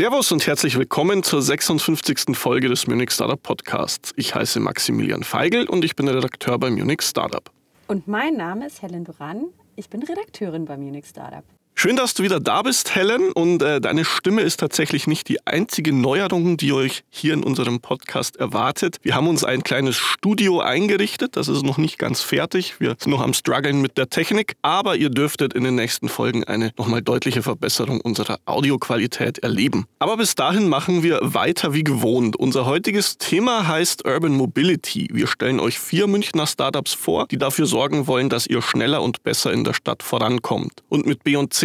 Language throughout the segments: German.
Servus und herzlich willkommen zur 56. Folge des Munich Startup Podcasts. Ich heiße Maximilian Feigl und ich bin Redakteur bei Munich Startup. Und mein Name ist Helen Duran. Ich bin Redakteurin bei Munich Startup. Schön, dass du wieder da bist, Helen. Und äh, deine Stimme ist tatsächlich nicht die einzige Neuerung, die euch hier in unserem Podcast erwartet. Wir haben uns ein kleines Studio eingerichtet. Das ist noch nicht ganz fertig. Wir sind noch am struggeln mit der Technik. Aber ihr dürftet in den nächsten Folgen eine nochmal deutliche Verbesserung unserer Audioqualität erleben. Aber bis dahin machen wir weiter wie gewohnt. Unser heutiges Thema heißt Urban Mobility. Wir stellen euch vier Münchner Startups vor, die dafür sorgen wollen, dass ihr schneller und besser in der Stadt vorankommt. Und mit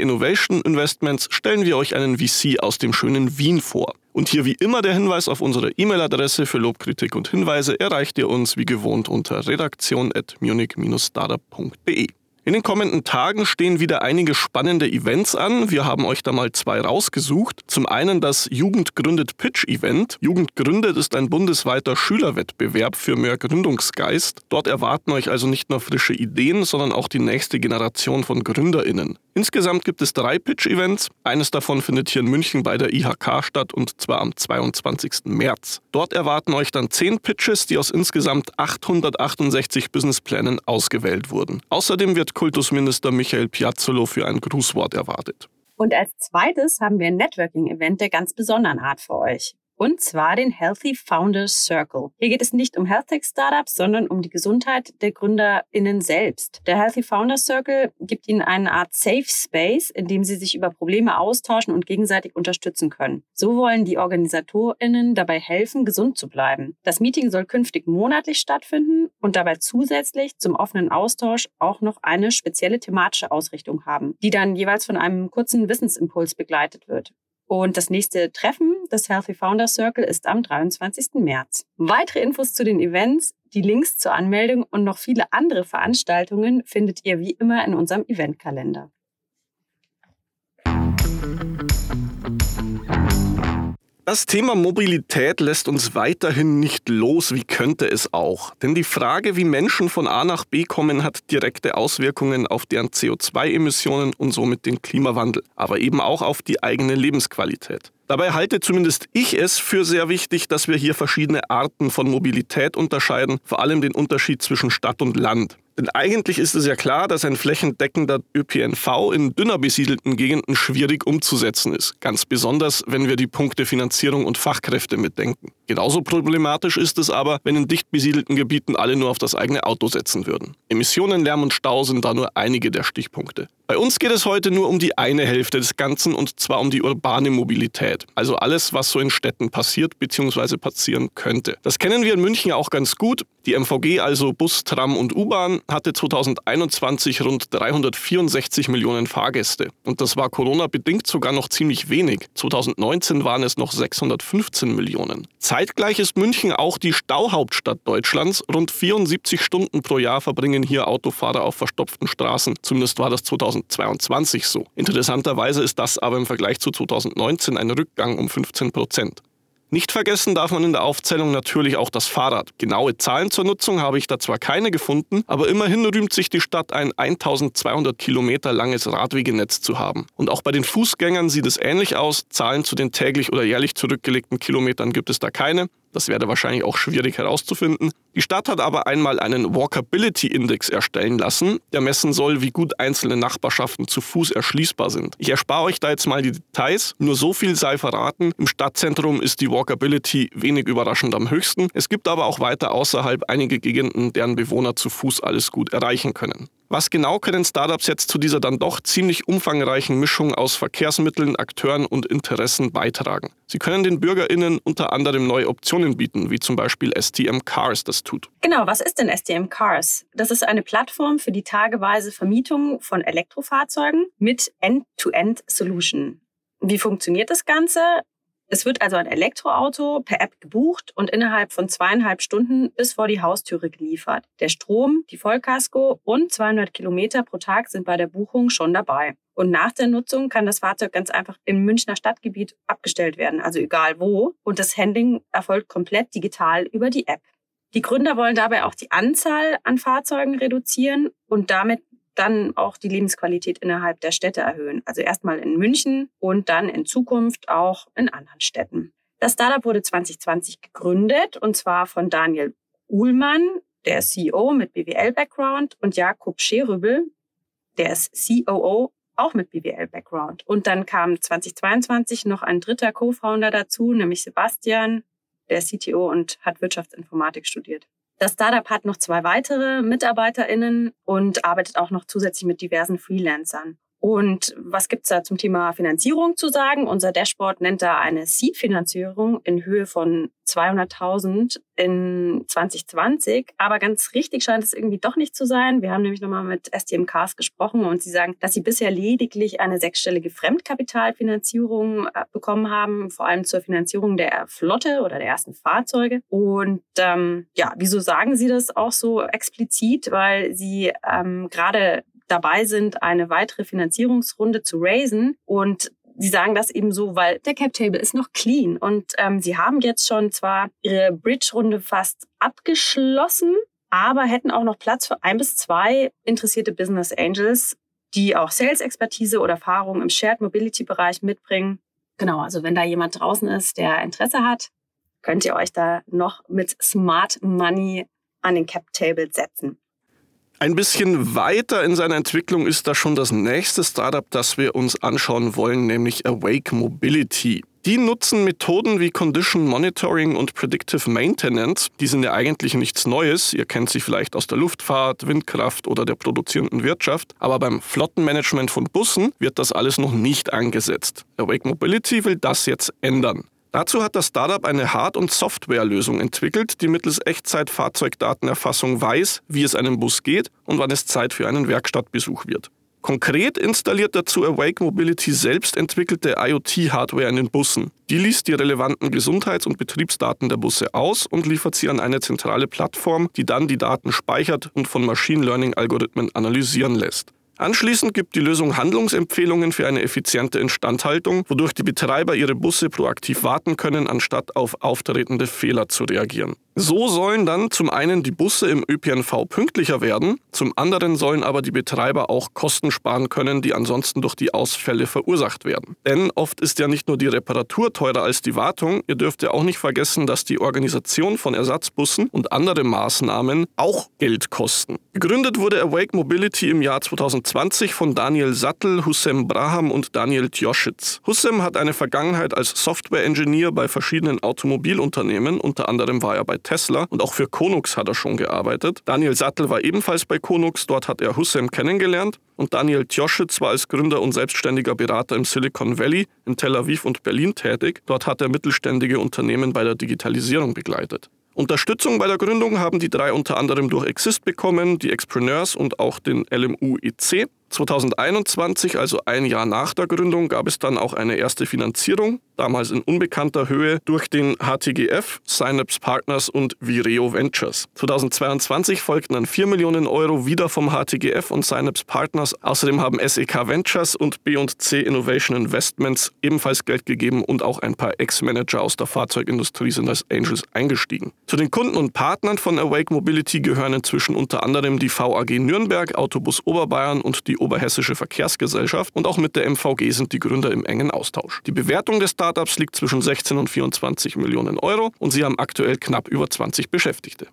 Innovation Investments stellen wir euch einen VC aus dem schönen Wien vor. Und hier wie immer der Hinweis auf unsere E-Mail-Adresse für Lob, Kritik und Hinweise erreicht ihr uns wie gewohnt unter redaktion.munich-startup.de. In den kommenden Tagen stehen wieder einige spannende Events an. Wir haben euch da mal zwei rausgesucht. Zum einen das Jugend gründet Pitch Event. Jugend gründet ist ein bundesweiter Schülerwettbewerb für mehr Gründungsgeist. Dort erwarten euch also nicht nur frische Ideen, sondern auch die nächste Generation von Gründerinnen. Insgesamt gibt es drei Pitch-Events. Eines davon findet hier in München bei der IHK statt und zwar am 22. März. Dort erwarten euch dann zehn Pitches, die aus insgesamt 868 Businessplänen ausgewählt wurden. Außerdem wird Kultusminister Michael Piazzolo für ein Grußwort erwartet. Und als zweites haben wir ein Networking-Event der ganz besonderen Art für euch und zwar den Healthy Founders Circle. Hier geht es nicht um Health Tech Startups, sondern um die Gesundheit der GründerInnen selbst. Der Healthy Founders Circle gibt ihnen eine Art Safe Space, in dem sie sich über Probleme austauschen und gegenseitig unterstützen können. So wollen die OrganisatorInnen dabei helfen, gesund zu bleiben. Das Meeting soll künftig monatlich stattfinden und dabei zusätzlich zum offenen Austausch auch noch eine spezielle thematische Ausrichtung haben, die dann jeweils von einem kurzen Wissensimpuls begleitet wird. Und das nächste Treffen des Healthy Founder Circle ist am 23. März. Weitere Infos zu den Events, die Links zur Anmeldung und noch viele andere Veranstaltungen findet ihr wie immer in unserem Eventkalender. Das Thema Mobilität lässt uns weiterhin nicht los, wie könnte es auch? Denn die Frage, wie Menschen von A nach B kommen, hat direkte Auswirkungen auf deren CO2-Emissionen und somit den Klimawandel, aber eben auch auf die eigene Lebensqualität. Dabei halte zumindest ich es für sehr wichtig, dass wir hier verschiedene Arten von Mobilität unterscheiden, vor allem den Unterschied zwischen Stadt und Land. Denn eigentlich ist es ja klar, dass ein flächendeckender ÖPNV in dünner besiedelten Gegenden schwierig umzusetzen ist. Ganz besonders, wenn wir die Punkte Finanzierung und Fachkräfte mitdenken. Genauso problematisch ist es aber, wenn in dicht besiedelten Gebieten alle nur auf das eigene Auto setzen würden. Emissionen, Lärm und Stau sind da nur einige der Stichpunkte. Bei uns geht es heute nur um die eine Hälfte des Ganzen und zwar um die urbane Mobilität. Also alles, was so in Städten passiert bzw. passieren könnte. Das kennen wir in München auch ganz gut. Die MVG, also Bus, Tram und U-Bahn, hatte 2021 rund 364 Millionen Fahrgäste. Und das war Corona-bedingt sogar noch ziemlich wenig. 2019 waren es noch 615 Millionen. Zeitgleich ist München auch die Stauhauptstadt Deutschlands. Rund 74 Stunden pro Jahr verbringen hier Autofahrer auf verstopften Straßen. Zumindest war das 2019 2022 so. Interessanterweise ist das aber im Vergleich zu 2019 ein Rückgang um 15 Prozent. Nicht vergessen darf man in der Aufzählung natürlich auch das Fahrrad. Genaue Zahlen zur Nutzung habe ich da zwar keine gefunden, aber immerhin rühmt sich die Stadt ein 1200 Kilometer langes Radwegenetz zu haben. Und auch bei den Fußgängern sieht es ähnlich aus. Zahlen zu den täglich oder jährlich zurückgelegten Kilometern gibt es da keine. Das wäre wahrscheinlich auch schwierig herauszufinden. Die Stadt hat aber einmal einen Walkability-Index erstellen lassen, der messen soll, wie gut einzelne Nachbarschaften zu Fuß erschließbar sind. Ich erspare euch da jetzt mal die Details, nur so viel sei verraten. Im Stadtzentrum ist die Walkability wenig überraschend am höchsten. Es gibt aber auch weiter außerhalb einige Gegenden, deren Bewohner zu Fuß alles gut erreichen können. Was genau können Startups jetzt zu dieser dann doch ziemlich umfangreichen Mischung aus Verkehrsmitteln, Akteuren und Interessen beitragen? Sie können den BürgerInnen unter anderem neue Optionen bieten, wie zum Beispiel STM Cars das tut. Genau, was ist denn STM Cars? Das ist eine Plattform für die tageweise Vermietung von Elektrofahrzeugen mit End-to-End-Solution. Wie funktioniert das Ganze? Es wird also ein Elektroauto per App gebucht und innerhalb von zweieinhalb Stunden bis vor die Haustüre geliefert. Der Strom, die Vollkasko und 200 Kilometer pro Tag sind bei der Buchung schon dabei. Und nach der Nutzung kann das Fahrzeug ganz einfach im Münchner Stadtgebiet abgestellt werden, also egal wo. Und das Handling erfolgt komplett digital über die App. Die Gründer wollen dabei auch die Anzahl an Fahrzeugen reduzieren und damit dann auch die Lebensqualität innerhalb der Städte erhöhen. Also erstmal in München und dann in Zukunft auch in anderen Städten. Das Startup wurde 2020 gegründet und zwar von Daniel Uhlmann, der ist CEO mit BWL-Background und Jakob Scherübel, der ist COO auch mit BWL-Background. Und dann kam 2022 noch ein dritter Co-Founder dazu, nämlich Sebastian, der ist CTO und hat Wirtschaftsinformatik studiert. Das Startup hat noch zwei weitere MitarbeiterInnen und arbeitet auch noch zusätzlich mit diversen Freelancern. Und was gibt's da zum Thema Finanzierung zu sagen? Unser Dashboard nennt da eine Seed-Finanzierung in Höhe von 200.000 in 2020. Aber ganz richtig scheint es irgendwie doch nicht zu sein. Wir haben nämlich nochmal mit STM Cars gesprochen und sie sagen, dass sie bisher lediglich eine sechsstellige Fremdkapitalfinanzierung äh, bekommen haben, vor allem zur Finanzierung der Flotte oder der ersten Fahrzeuge. Und ähm, ja, wieso sagen sie das auch so explizit? Weil sie ähm, gerade dabei sind, eine weitere Finanzierungsrunde zu raisen. Und sie sagen das eben so, weil der Cap Table ist noch clean. Und ähm, sie haben jetzt schon zwar ihre Bridge-Runde fast abgeschlossen, aber hätten auch noch Platz für ein bis zwei interessierte Business Angels, die auch Sales-Expertise oder Erfahrung im Shared Mobility-Bereich mitbringen. Genau, also wenn da jemand draußen ist, der Interesse hat, könnt ihr euch da noch mit Smart Money an den Cap Table setzen. Ein bisschen weiter in seiner Entwicklung ist da schon das nächste Startup, das wir uns anschauen wollen, nämlich Awake Mobility. Die nutzen Methoden wie Condition Monitoring und Predictive Maintenance. Die sind ja eigentlich nichts Neues. Ihr kennt sie vielleicht aus der Luftfahrt, Windkraft oder der produzierenden Wirtschaft. Aber beim Flottenmanagement von Bussen wird das alles noch nicht angesetzt. Awake Mobility will das jetzt ändern. Dazu hat das Startup eine Hard- und Softwarelösung entwickelt, die mittels Echtzeit-Fahrzeugdatenerfassung weiß, wie es einem Bus geht und wann es Zeit für einen Werkstattbesuch wird. Konkret installiert dazu Awake Mobility selbst entwickelte IoT-Hardware in den Bussen. Die liest die relevanten Gesundheits- und Betriebsdaten der Busse aus und liefert sie an eine zentrale Plattform, die dann die Daten speichert und von Machine Learning-Algorithmen analysieren lässt. Anschließend gibt die Lösung Handlungsempfehlungen für eine effiziente Instandhaltung, wodurch die Betreiber ihre Busse proaktiv warten können, anstatt auf auftretende Fehler zu reagieren. So sollen dann zum einen die Busse im ÖPNV pünktlicher werden, zum anderen sollen aber die Betreiber auch Kosten sparen können, die ansonsten durch die Ausfälle verursacht werden. Denn oft ist ja nicht nur die Reparatur teurer als die Wartung, ihr dürft ja auch nicht vergessen, dass die Organisation von Ersatzbussen und andere Maßnahmen auch Geld kosten. Gegründet wurde Awake Mobility im Jahr 2020 von Daniel Sattel, Hussem Braham und Daniel Tjoschitz. Hussem hat eine Vergangenheit als Software-Engineer bei verschiedenen Automobilunternehmen, unter anderem war er bei Tesla und auch für Konux hat er schon gearbeitet. Daniel Sattel war ebenfalls bei Konux, dort hat er Hussem kennengelernt und Daniel Tjoschitz war als Gründer und selbstständiger Berater im Silicon Valley in Tel Aviv und Berlin tätig. Dort hat er mittelständige Unternehmen bei der Digitalisierung begleitet. Unterstützung bei der Gründung haben die drei unter anderem durch Exist bekommen, die Expreneurs und auch den LMU IC. 2021, also ein Jahr nach der Gründung, gab es dann auch eine erste Finanzierung, damals in unbekannter Höhe, durch den HTGF, Synapse Partners und Vireo Ventures. 2022 folgten dann 4 Millionen Euro wieder vom HTGF und Synapse Partners. Außerdem haben SEK Ventures und B&C Innovation Investments ebenfalls Geld gegeben und auch ein paar Ex-Manager aus der Fahrzeugindustrie sind als Angels eingestiegen. Zu den Kunden und Partnern von Awake Mobility gehören inzwischen unter anderem die VAG Nürnberg, Autobus Oberbayern und die Oberhessische Verkehrsgesellschaft und auch mit der MVG sind die Gründer im engen Austausch. Die Bewertung des Startups liegt zwischen 16 und 24 Millionen Euro und sie haben aktuell knapp über 20 Beschäftigte.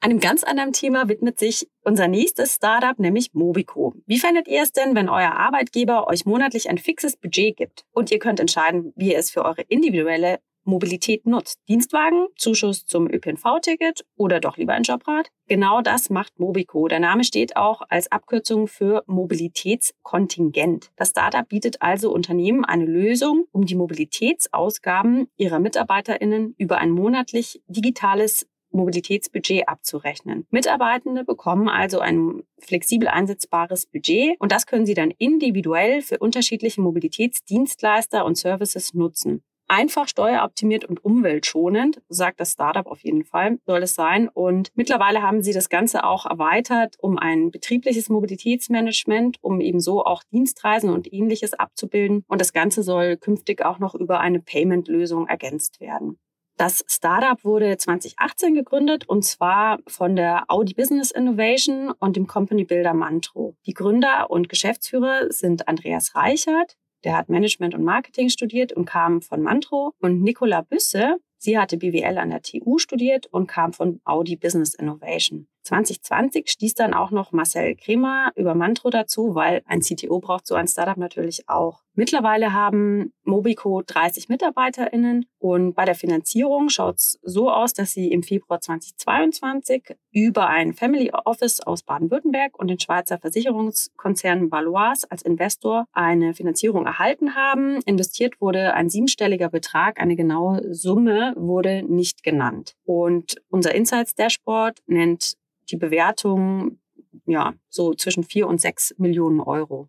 Einem ganz anderen Thema widmet sich unser nächstes Startup, nämlich Mobico. Wie findet ihr es denn, wenn euer Arbeitgeber euch monatlich ein fixes Budget gibt und ihr könnt entscheiden, wie ihr es für eure individuelle Mobilität nutzt. Dienstwagen, Zuschuss zum ÖPNV-Ticket oder doch lieber ein Jobrad? Genau das macht Mobico. Der Name steht auch als Abkürzung für Mobilitätskontingent. Das Startup bietet also Unternehmen eine Lösung, um die Mobilitätsausgaben ihrer MitarbeiterInnen über ein monatlich digitales Mobilitätsbudget abzurechnen. Mitarbeitende bekommen also ein flexibel einsetzbares Budget und das können sie dann individuell für unterschiedliche Mobilitätsdienstleister und Services nutzen. Einfach steueroptimiert und umweltschonend, sagt das Startup auf jeden Fall, soll es sein. Und mittlerweile haben sie das Ganze auch erweitert um ein betriebliches Mobilitätsmanagement, um eben so auch Dienstreisen und ähnliches abzubilden. Und das Ganze soll künftig auch noch über eine Payment-Lösung ergänzt werden. Das Startup wurde 2018 gegründet und zwar von der Audi Business Innovation und dem Company Builder Mantro. Die Gründer und Geschäftsführer sind Andreas Reichert, der hat Management und Marketing studiert und kam von Mantro und Nicola Büsse, sie hatte BWL an der TU studiert und kam von Audi Business Innovation. 2020 stieß dann auch noch Marcel Kremer über Mantro dazu, weil ein CTO braucht so ein Startup natürlich auch. Mittlerweile haben Mobico 30 MitarbeiterInnen und bei der Finanzierung schaut es so aus, dass sie im Februar 2022 über ein Family Office aus Baden-Württemberg und den Schweizer Versicherungskonzern Valois als Investor eine Finanzierung erhalten haben. Investiert wurde ein siebenstelliger Betrag, eine genaue Summe wurde nicht genannt. Und unser Insights Dashboard nennt die Bewertung ja so zwischen vier und sechs Millionen Euro.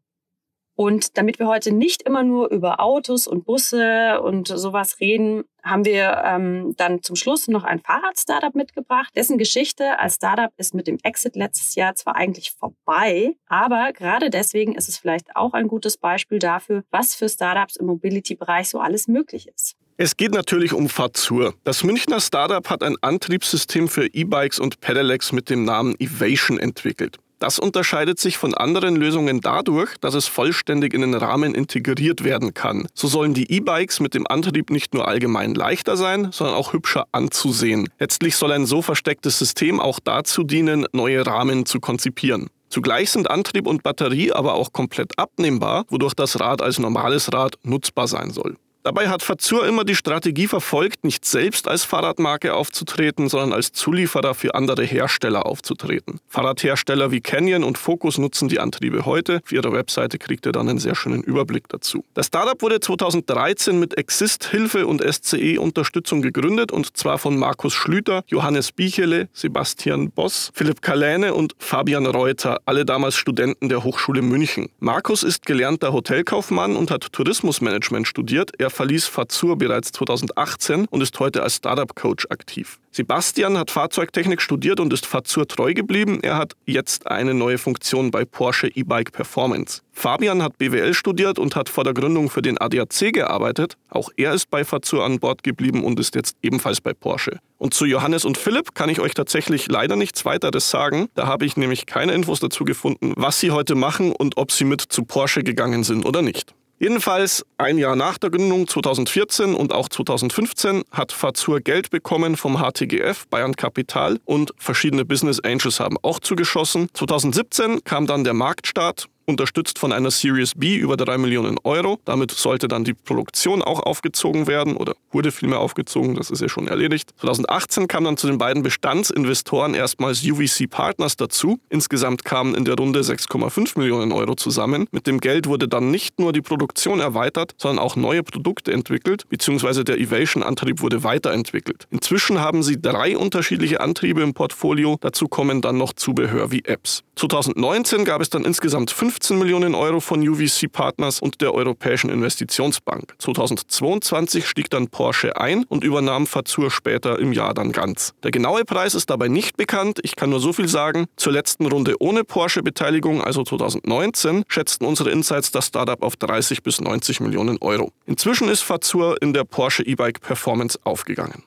Und damit wir heute nicht immer nur über Autos und Busse und sowas reden, haben wir ähm, dann zum Schluss noch ein Fahrrad-Startup mitgebracht. Dessen Geschichte als Startup ist mit dem Exit letztes Jahr zwar eigentlich vorbei, aber gerade deswegen ist es vielleicht auch ein gutes Beispiel dafür, was für Startups im Mobility-Bereich so alles möglich ist. Es geht natürlich um Fazur. Das Münchner Startup hat ein Antriebssystem für E-Bikes und Pedelecs mit dem Namen Evation entwickelt. Das unterscheidet sich von anderen Lösungen dadurch, dass es vollständig in den Rahmen integriert werden kann. So sollen die E-Bikes mit dem Antrieb nicht nur allgemein leichter sein, sondern auch hübscher anzusehen. Letztlich soll ein so verstecktes System auch dazu dienen, neue Rahmen zu konzipieren. Zugleich sind Antrieb und Batterie aber auch komplett abnehmbar, wodurch das Rad als normales Rad nutzbar sein soll. Dabei hat Fazur immer die Strategie verfolgt, nicht selbst als Fahrradmarke aufzutreten, sondern als Zulieferer für andere Hersteller aufzutreten. Fahrradhersteller wie Canyon und Focus nutzen die Antriebe heute. Auf ihrer Webseite kriegt ihr dann einen sehr schönen Überblick dazu. Das Startup wurde 2013 mit Exist Hilfe und SCE Unterstützung gegründet und zwar von Markus Schlüter, Johannes Bichele, Sebastian Boss, Philipp Kaläne und Fabian Reuter, alle damals Studenten der Hochschule München. Markus ist gelernter Hotelkaufmann und hat Tourismusmanagement studiert. Er verließ Fazur bereits 2018 und ist heute als Startup-Coach aktiv. Sebastian hat Fahrzeugtechnik studiert und ist Fazur treu geblieben. Er hat jetzt eine neue Funktion bei Porsche E-Bike Performance. Fabian hat BWL studiert und hat vor der Gründung für den ADAC gearbeitet. Auch er ist bei Fazur an Bord geblieben und ist jetzt ebenfalls bei Porsche. Und zu Johannes und Philipp kann ich euch tatsächlich leider nichts weiteres sagen. Da habe ich nämlich keine Infos dazu gefunden, was sie heute machen und ob sie mit zu Porsche gegangen sind oder nicht. Jedenfalls ein Jahr nach der Gründung 2014 und auch 2015 hat Fazur Geld bekommen vom HTGF, Bayern Kapital und verschiedene Business Angels haben auch zugeschossen. 2017 kam dann der Marktstart unterstützt von einer Series B über 3 Millionen Euro. Damit sollte dann die Produktion auch aufgezogen werden oder wurde vielmehr aufgezogen, das ist ja schon erledigt. 2018 kam dann zu den beiden Bestandsinvestoren erstmals UVC Partners dazu. Insgesamt kamen in der Runde 6,5 Millionen Euro zusammen. Mit dem Geld wurde dann nicht nur die Produktion erweitert, sondern auch neue Produkte entwickelt, beziehungsweise der Evation-Antrieb wurde weiterentwickelt. Inzwischen haben sie drei unterschiedliche Antriebe im Portfolio. Dazu kommen dann noch Zubehör wie Apps. 2019 gab es dann insgesamt 15 Millionen Euro von UVC Partners und der Europäischen Investitionsbank. 2022 stieg dann Porsche ein und übernahm Fazur später im Jahr dann ganz. Der genaue Preis ist dabei nicht bekannt. Ich kann nur so viel sagen. Zur letzten Runde ohne Porsche-Beteiligung, also 2019, schätzten unsere Insights das Startup auf 30 bis 90 Millionen Euro. Inzwischen ist Fazur in der Porsche E-Bike Performance aufgegangen.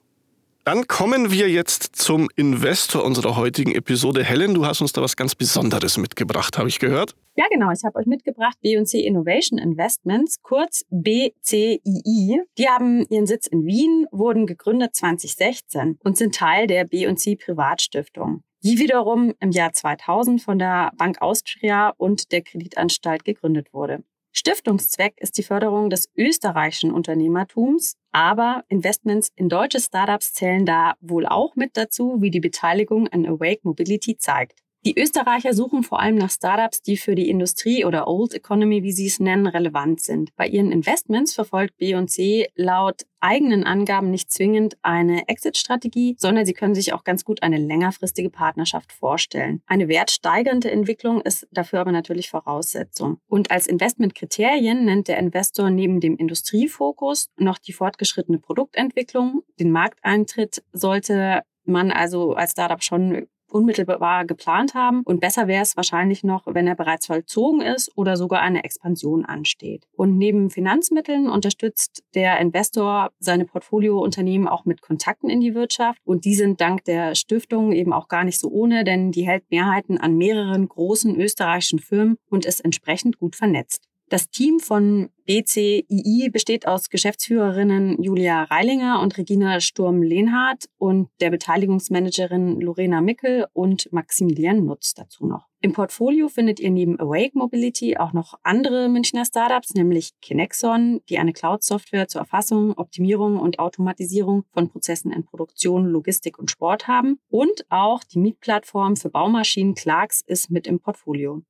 Dann kommen wir jetzt zum Investor unserer heutigen Episode. Helen, du hast uns da was ganz Besonderes mitgebracht, habe ich gehört. Ja, genau. Ich habe euch mitgebracht B&C Innovation Investments, kurz BCII. Die haben ihren Sitz in Wien, wurden gegründet 2016 und sind Teil der B&C Privatstiftung die wiederum im Jahr 2000 von der Bank Austria und der Kreditanstalt gegründet wurde. Stiftungszweck ist die Förderung des österreichischen Unternehmertums, aber Investments in deutsche Startups zählen da wohl auch mit dazu, wie die Beteiligung an Awake Mobility zeigt. Die Österreicher suchen vor allem nach Startups, die für die Industrie oder Old Economy, wie sie es nennen, relevant sind. Bei ihren Investments verfolgt B&C laut eigenen Angaben nicht zwingend eine Exit-Strategie, sondern sie können sich auch ganz gut eine längerfristige Partnerschaft vorstellen. Eine wertsteigernde Entwicklung ist dafür aber natürlich Voraussetzung. Und als Investmentkriterien nennt der Investor neben dem Industriefokus noch die fortgeschrittene Produktentwicklung. Den Markteintritt sollte man also als Startup schon unmittelbar geplant haben. Und besser wäre es wahrscheinlich noch, wenn er bereits vollzogen ist oder sogar eine Expansion ansteht. Und neben Finanzmitteln unterstützt der Investor seine Portfoliounternehmen auch mit Kontakten in die Wirtschaft. Und die sind dank der Stiftung eben auch gar nicht so ohne, denn die hält Mehrheiten an mehreren großen österreichischen Firmen und ist entsprechend gut vernetzt. Das Team von BCII besteht aus Geschäftsführerinnen Julia Reilinger und Regina Sturm-Lehnhardt und der Beteiligungsmanagerin Lorena Mickel und Maximilian Nutz dazu noch. Im Portfolio findet ihr neben Awake Mobility auch noch andere Münchner Startups, nämlich Kinexon, die eine Cloud-Software zur Erfassung, Optimierung und Automatisierung von Prozessen in Produktion, Logistik und Sport haben. Und auch die Mietplattform für Baumaschinen Clarks ist mit im Portfolio.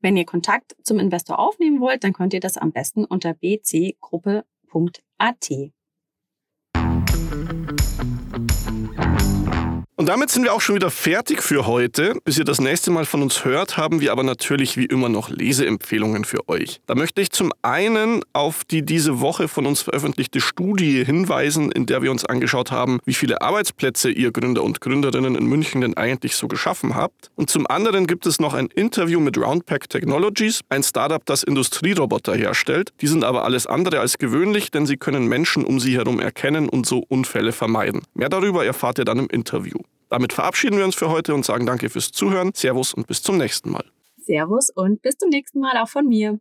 Wenn ihr Kontakt zum Investor aufnehmen wollt, dann könnt ihr das am besten unter bcgruppe.at. damit sind wir auch schon wieder fertig für heute. Bis ihr das nächste Mal von uns hört, haben wir aber natürlich wie immer noch Leseempfehlungen für euch. Da möchte ich zum einen auf die diese Woche von uns veröffentlichte Studie hinweisen, in der wir uns angeschaut haben, wie viele Arbeitsplätze ihr Gründer und Gründerinnen in München denn eigentlich so geschaffen habt. Und zum anderen gibt es noch ein Interview mit Roundpack Technologies, ein Startup, das Industrieroboter herstellt. Die sind aber alles andere als gewöhnlich, denn sie können Menschen um sie herum erkennen und so Unfälle vermeiden. Mehr darüber erfahrt ihr dann im Interview. Damit verabschieden wir uns für heute und sagen danke fürs Zuhören. Servus und bis zum nächsten Mal. Servus und bis zum nächsten Mal auch von mir.